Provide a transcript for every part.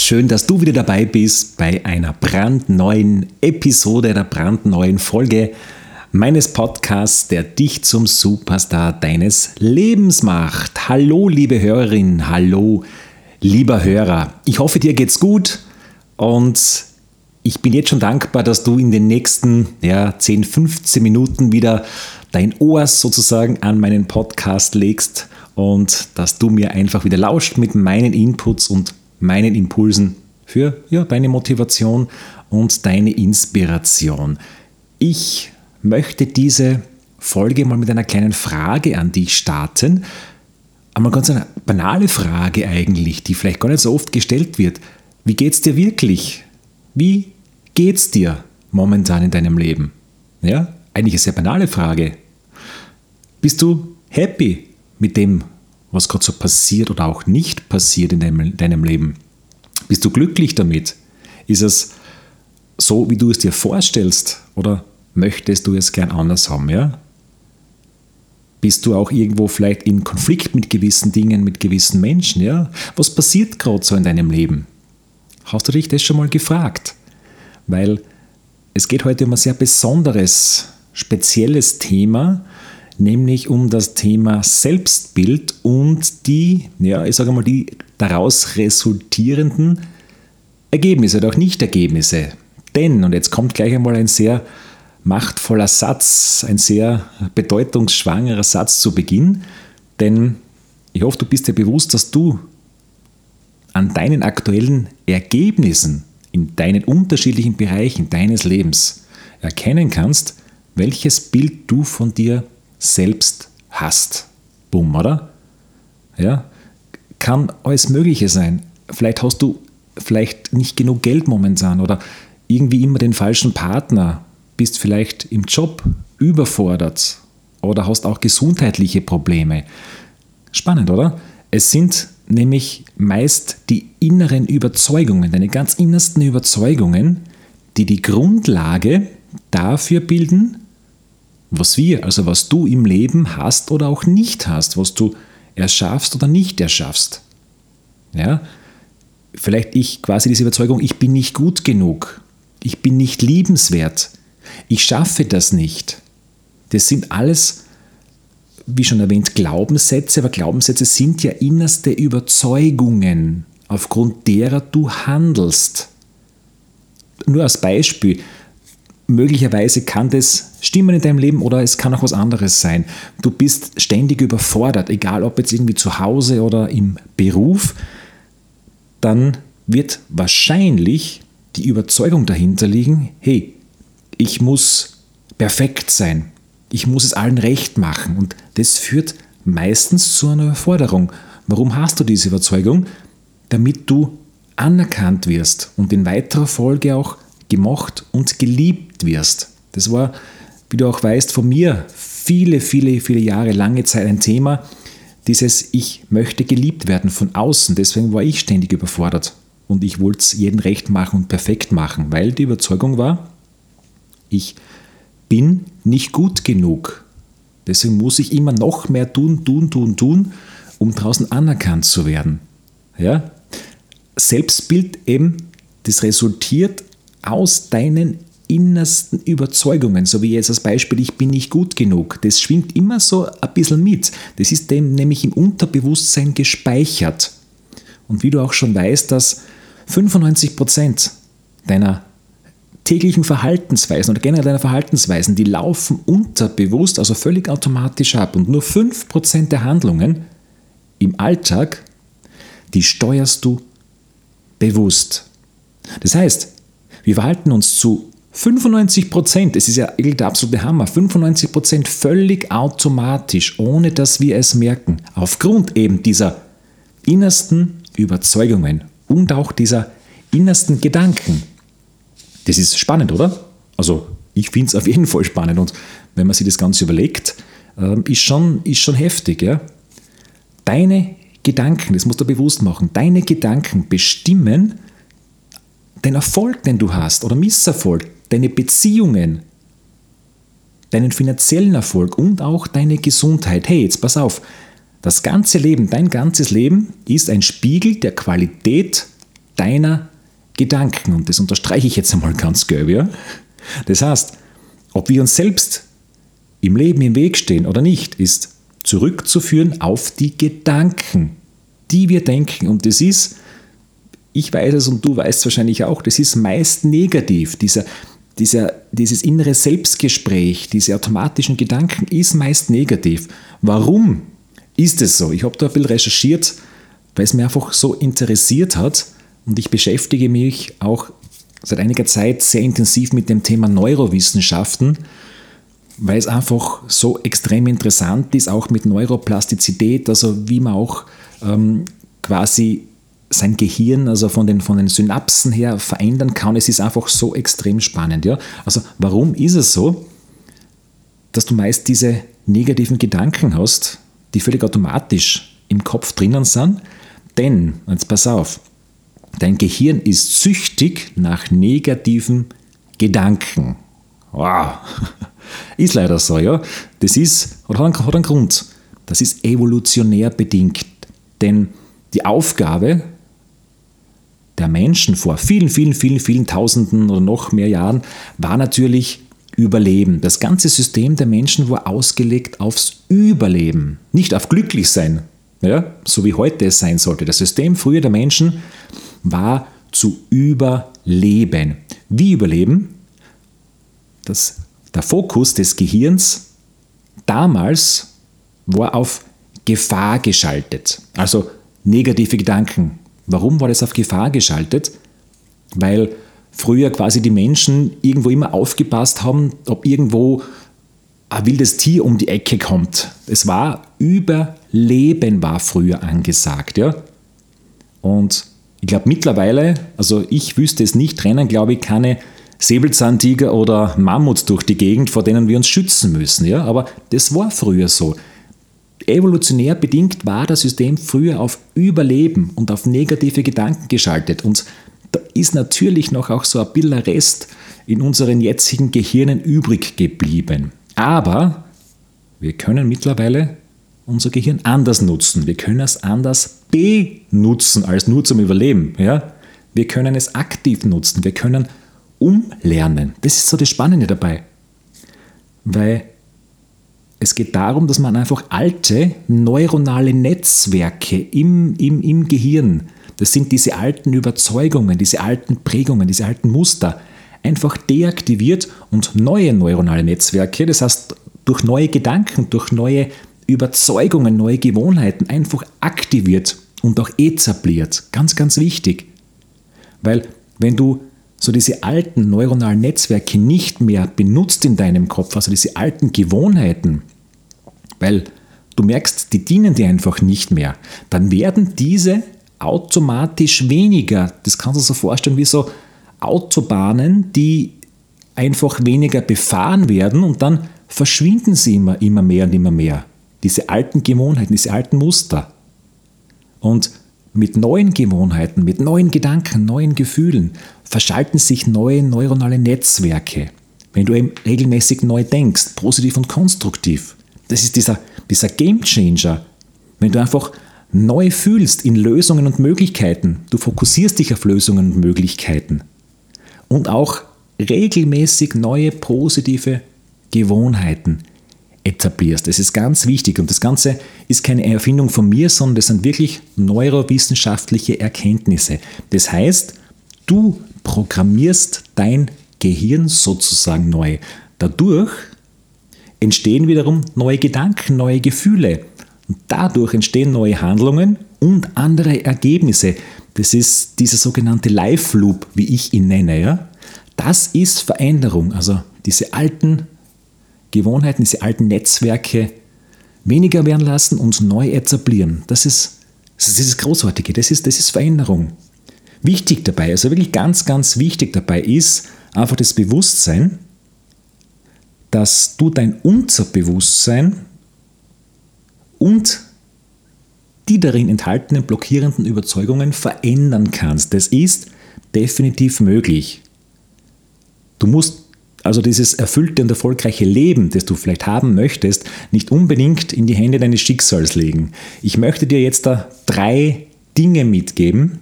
Schön, dass du wieder dabei bist bei einer brandneuen Episode, einer brandneuen Folge meines Podcasts, der dich zum Superstar deines Lebens macht. Hallo, liebe Hörerin, hallo, lieber Hörer. Ich hoffe, dir geht's gut und ich bin jetzt schon dankbar, dass du in den nächsten ja, 10, 15 Minuten wieder dein Ohr sozusagen an meinen Podcast legst und dass du mir einfach wieder lauscht mit meinen Inputs und meinen Impulsen für ja, deine Motivation und deine Inspiration. Ich möchte diese Folge mal mit einer kleinen Frage an dich starten. Aber ganz eine banale Frage eigentlich, die vielleicht gar nicht so oft gestellt wird. Wie geht's dir wirklich? Wie geht's dir momentan in deinem Leben? Ja, eigentlich eine sehr banale Frage. Bist du happy mit dem, was gerade so passiert oder auch nicht passiert in deinem, deinem Leben? Bist du glücklich damit? Ist es so, wie du es dir vorstellst oder möchtest du es gern anders haben? Ja? Bist du auch irgendwo vielleicht in Konflikt mit gewissen Dingen, mit gewissen Menschen? Ja? Was passiert gerade so in deinem Leben? Hast du dich das schon mal gefragt? Weil es geht heute um ein sehr besonderes, spezielles Thema, nämlich um das Thema Selbstbild und die, ja, ich sage mal, die daraus resultierenden Ergebnisse oder auch Nichtergebnisse. Denn, und jetzt kommt gleich einmal ein sehr machtvoller Satz, ein sehr bedeutungsschwangerer Satz zu Beginn, denn ich hoffe, du bist dir bewusst, dass du an deinen aktuellen Ergebnissen in deinen unterschiedlichen Bereichen deines Lebens erkennen kannst, welches Bild du von dir selbst hast. Bumm, oder? Ja, kann alles Mögliche sein. Vielleicht hast du vielleicht nicht genug Geld momentan oder irgendwie immer den falschen Partner, bist vielleicht im Job überfordert oder hast auch gesundheitliche Probleme. Spannend, oder? Es sind nämlich meist die inneren Überzeugungen, deine ganz innersten Überzeugungen, die die Grundlage dafür bilden, was wir, also was du im Leben hast oder auch nicht hast, was du erschaffst oder nicht erschaffst. Ja? Vielleicht ich quasi diese Überzeugung, ich bin nicht gut genug, ich bin nicht liebenswert, ich schaffe das nicht. Das sind alles, wie schon erwähnt, Glaubenssätze, aber Glaubenssätze sind ja innerste Überzeugungen, aufgrund derer du handelst. Nur als Beispiel, möglicherweise kann das stimmen in deinem Leben oder es kann auch was anderes sein. Du bist ständig überfordert, egal ob jetzt irgendwie zu Hause oder im Beruf, dann wird wahrscheinlich die Überzeugung dahinter liegen, hey, ich muss perfekt sein, ich muss es allen recht machen und das führt meistens zu einer Überforderung. Warum hast du diese Überzeugung? Damit du anerkannt wirst und in weiterer Folge auch gemocht und geliebt wirst. Das war, wie du auch weißt, von mir viele, viele, viele Jahre, lange Zeit ein Thema, dieses Ich möchte geliebt werden von außen. Deswegen war ich ständig überfordert und ich wollte es jedem recht machen und perfekt machen, weil die Überzeugung war, ich bin nicht gut genug. Deswegen muss ich immer noch mehr tun, tun, tun, tun, um draußen anerkannt zu werden. Ja? Selbstbild eben, das resultiert aus deinen innersten Überzeugungen, so wie jetzt als Beispiel, ich bin nicht gut genug, das schwingt immer so ein bisschen mit. Das ist dem nämlich im Unterbewusstsein gespeichert. Und wie du auch schon weißt, dass 95% deiner täglichen Verhaltensweisen oder generell deiner Verhaltensweisen, die laufen unterbewusst, also völlig automatisch ab. Und nur 5% der Handlungen im Alltag, die steuerst du bewusst. Das heißt, wir verhalten uns zu 95 Prozent, es ist ja der absolute Hammer, 95 Prozent völlig automatisch, ohne dass wir es merken, aufgrund eben dieser innersten Überzeugungen und auch dieser innersten Gedanken. Das ist spannend, oder? Also ich finde es auf jeden Fall spannend und wenn man sich das Ganze überlegt, ähm, ist schon, ist schon heftig. Ja? Deine Gedanken, das musst du bewusst machen, deine Gedanken bestimmen den Erfolg, den du hast oder Misserfolg, deine Beziehungen, deinen finanziellen Erfolg und auch deine Gesundheit. Hey, jetzt pass auf, das ganze Leben, dein ganzes Leben ist ein Spiegel der Qualität deiner Gedanken. Und das unterstreiche ich jetzt einmal ganz gelb. Ja? Das heißt, ob wir uns selbst im Leben im Weg stehen oder nicht, ist zurückzuführen auf die Gedanken, die wir denken. Und das ist, ich weiß es und du weißt es wahrscheinlich auch, das ist meist negativ. Dieser, dieser, dieses innere Selbstgespräch, diese automatischen Gedanken ist meist negativ. Warum ist es so? Ich habe da bisschen recherchiert, weil es mir einfach so interessiert hat und ich beschäftige mich auch seit einiger Zeit sehr intensiv mit dem Thema Neurowissenschaften, weil es einfach so extrem interessant ist, auch mit Neuroplastizität, also wie man auch ähm, quasi sein Gehirn, also von den, von den Synapsen her verändern kann. Es ist einfach so extrem spannend. Ja? Also warum ist es so, dass du meist diese negativen Gedanken hast, die völlig automatisch im Kopf drinnen sind? Denn, jetzt pass auf, dein Gehirn ist süchtig nach negativen Gedanken. Wow. Ist leider so, ja. Das ist, oder hat einen Grund. Das ist evolutionär bedingt. Denn die Aufgabe der Menschen vor vielen, vielen, vielen, vielen Tausenden oder noch mehr Jahren war natürlich Überleben. Das ganze System der Menschen war ausgelegt aufs Überleben, nicht auf Glücklichsein, ja, so wie heute es sein sollte. Das System früher der Menschen war zu überleben. Wie überleben? Das, der Fokus des Gehirns damals war auf Gefahr geschaltet. Also negative Gedanken, Warum war das auf Gefahr geschaltet? Weil früher quasi die Menschen irgendwo immer aufgepasst haben, ob irgendwo ein wildes Tier um die Ecke kommt. Es war Überleben war früher angesagt, ja. Und ich glaube mittlerweile, also ich wüsste es nicht, rennen glaube ich keine Säbelzahntiger oder Mammuts durch die Gegend, vor denen wir uns schützen müssen, ja. Aber das war früher so evolutionär bedingt war das System früher auf Überleben und auf negative Gedanken geschaltet. Und da ist natürlich noch auch so ein bisschen Rest in unseren jetzigen Gehirnen übrig geblieben. Aber wir können mittlerweile unser Gehirn anders nutzen. Wir können es anders benutzen als nur zum Überleben. Ja? Wir können es aktiv nutzen. Wir können umlernen. Das ist so das Spannende dabei. Weil es geht darum, dass man einfach alte neuronale Netzwerke im, im, im Gehirn, das sind diese alten Überzeugungen, diese alten Prägungen, diese alten Muster, einfach deaktiviert und neue neuronale Netzwerke, das heißt durch neue Gedanken, durch neue Überzeugungen, neue Gewohnheiten einfach aktiviert und auch etabliert. Ganz, ganz wichtig. Weil wenn du so diese alten neuronalen Netzwerke nicht mehr benutzt in deinem Kopf, also diese alten Gewohnheiten, weil du merkst, die dienen dir einfach nicht mehr, dann werden diese automatisch weniger. Das kannst du so vorstellen wie so Autobahnen, die einfach weniger befahren werden und dann verschwinden sie immer, immer mehr und immer mehr. Diese alten Gewohnheiten, diese alten Muster. Und mit neuen Gewohnheiten, mit neuen Gedanken, neuen Gefühlen verschalten sich neue neuronale Netzwerke. Wenn du eben regelmäßig neu denkst, positiv und konstruktiv. Das ist dieser, dieser Game Changer. Wenn du einfach neu fühlst in Lösungen und Möglichkeiten, du fokussierst dich auf Lösungen und Möglichkeiten und auch regelmäßig neue positive Gewohnheiten etablierst. Das ist ganz wichtig und das Ganze ist keine Erfindung von mir, sondern das sind wirklich neurowissenschaftliche Erkenntnisse. Das heißt, du programmierst dein Gehirn sozusagen neu. Dadurch entstehen wiederum neue Gedanken, neue Gefühle. Und dadurch entstehen neue Handlungen und andere Ergebnisse. Das ist dieser sogenannte Life Loop, wie ich ihn nenne. Ja? Das ist Veränderung. Also diese alten Gewohnheiten, diese alten Netzwerke weniger werden lassen und neu etablieren. Das ist das, ist das Großartige, das ist, das ist Veränderung. Wichtig dabei, also wirklich ganz, ganz wichtig dabei ist einfach das Bewusstsein, dass du dein Unterbewusstsein und die darin enthaltenen blockierenden Überzeugungen verändern kannst. Das ist definitiv möglich. Du musst also dieses erfüllte und erfolgreiche Leben, das du vielleicht haben möchtest, nicht unbedingt in die Hände deines Schicksals legen. Ich möchte dir jetzt da drei Dinge mitgeben,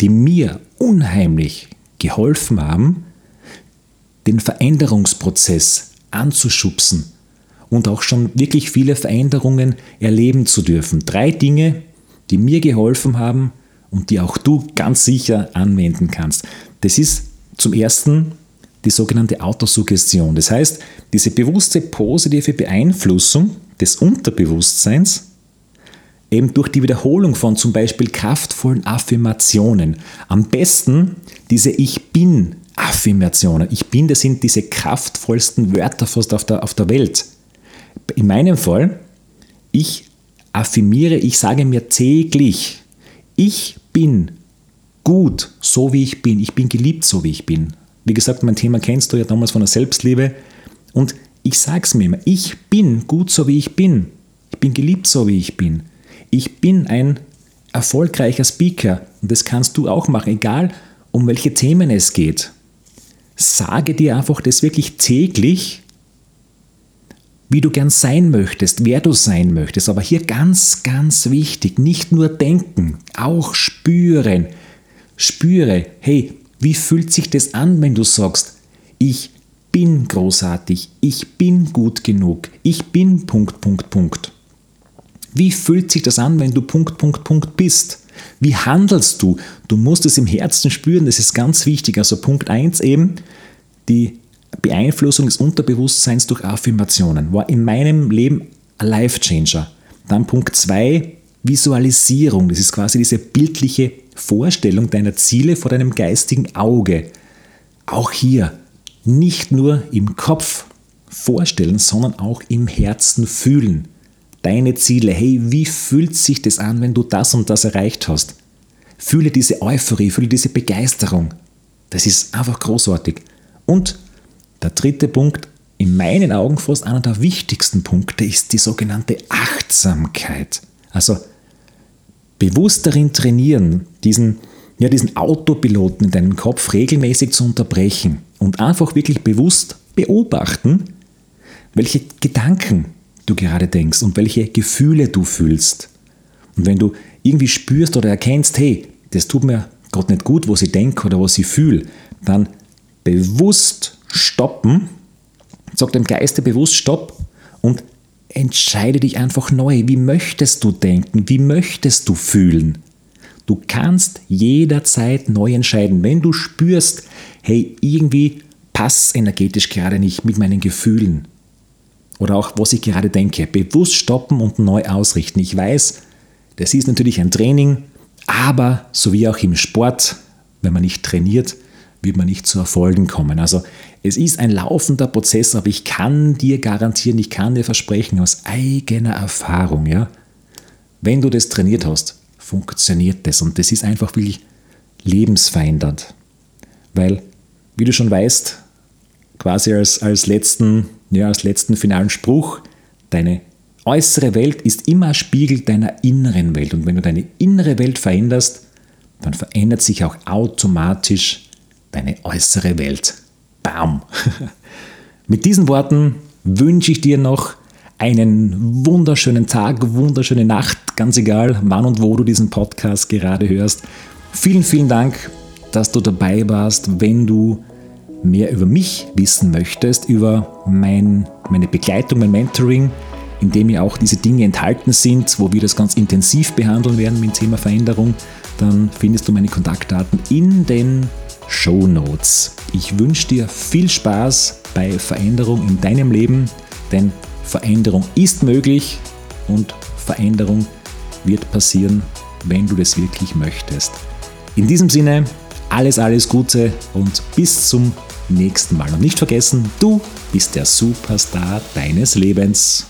die mir unheimlich geholfen haben, den Veränderungsprozess anzuschubsen und auch schon wirklich viele Veränderungen erleben zu dürfen. Drei Dinge, die mir geholfen haben und die auch du ganz sicher anwenden kannst. Das ist zum ersten die sogenannte Autosuggestion. Das heißt, diese bewusste positive Beeinflussung des Unterbewusstseins eben durch die Wiederholung von zum Beispiel kraftvollen Affirmationen. Am besten diese Ich bin Affirmationen. Ich bin, das sind diese kraftvollsten Wörter fast auf der, auf der Welt. In meinem Fall, ich affirmiere, ich sage mir täglich, ich bin gut, so wie ich bin. Ich bin geliebt, so wie ich bin. Wie gesagt, mein Thema kennst du ja damals von der Selbstliebe. Und ich sage es mir immer, ich bin gut, so wie ich bin. Ich bin geliebt, so wie ich bin. Ich bin ein erfolgreicher Speaker und das kannst du auch machen, egal um welche Themen es geht. Sage dir einfach das wirklich täglich, wie du gern sein möchtest, wer du sein möchtest. Aber hier ganz, ganz wichtig, nicht nur denken, auch spüren. Spüre, hey, wie fühlt sich das an, wenn du sagst, ich bin großartig, ich bin gut genug, ich bin Punkt, Punkt, Punkt. Wie fühlt sich das an, wenn du Punkt, Punkt, Punkt bist? Wie handelst du? Du musst es im Herzen spüren, das ist ganz wichtig. Also Punkt 1 eben, die Beeinflussung des Unterbewusstseins durch Affirmationen war in meinem Leben ein Life Changer. Dann Punkt 2, Visualisierung. Das ist quasi diese bildliche Vorstellung deiner Ziele vor deinem geistigen Auge. Auch hier nicht nur im Kopf vorstellen, sondern auch im Herzen fühlen. Deine Ziele, hey, wie fühlt sich das an, wenn du das und das erreicht hast? Fühle diese Euphorie, fühle diese Begeisterung. Das ist einfach großartig. Und der dritte Punkt, in meinen Augen fast einer der wichtigsten Punkte, ist die sogenannte Achtsamkeit. Also bewusst darin trainieren, diesen, ja, diesen Autopiloten in deinem Kopf regelmäßig zu unterbrechen und einfach wirklich bewusst beobachten, welche Gedanken du gerade denkst und welche Gefühle du fühlst. Und wenn du irgendwie spürst oder erkennst, hey, das tut mir gerade nicht gut, was ich denke oder was ich fühle, dann bewusst stoppen, sag dem Geiste bewusst Stopp und entscheide dich einfach neu. Wie möchtest du denken? Wie möchtest du fühlen? Du kannst jederzeit neu entscheiden. Wenn du spürst, hey, irgendwie passt energetisch gerade nicht mit meinen Gefühlen oder auch was ich gerade denke, bewusst stoppen und neu ausrichten. Ich weiß, das ist natürlich ein Training, aber so wie auch im Sport, wenn man nicht trainiert, wird man nicht zu Erfolgen kommen. Also es ist ein laufender Prozess, aber ich kann dir garantieren, ich kann dir versprechen aus eigener Erfahrung, ja, wenn du das trainiert hast, funktioniert das und das ist einfach wirklich lebensverändernd. Weil, wie du schon weißt, quasi als, als, letzten, ja, als letzten finalen Spruch, deine äußere Welt ist immer Spiegel deiner inneren Welt. Und wenn du deine innere Welt veränderst, dann verändert sich auch automatisch deine äußere Welt. Bam! Mit diesen Worten wünsche ich dir noch einen wunderschönen Tag, wunderschöne Nacht, ganz egal, wann und wo du diesen Podcast gerade hörst. Vielen, vielen Dank, dass du dabei warst. Wenn du mehr über mich wissen möchtest, über mein, meine Begleitung, mein Mentoring, in dem ja auch diese Dinge enthalten sind, wo wir das ganz intensiv behandeln werden mit dem Thema Veränderung, dann findest du meine Kontaktdaten in den Show Notes. Ich wünsche dir viel Spaß bei Veränderung in deinem Leben, denn Veränderung ist möglich und Veränderung wird passieren, wenn du das wirklich möchtest. In diesem Sinne, alles, alles Gute und bis zum nächsten Mal. Und nicht vergessen, du bist der Superstar deines Lebens.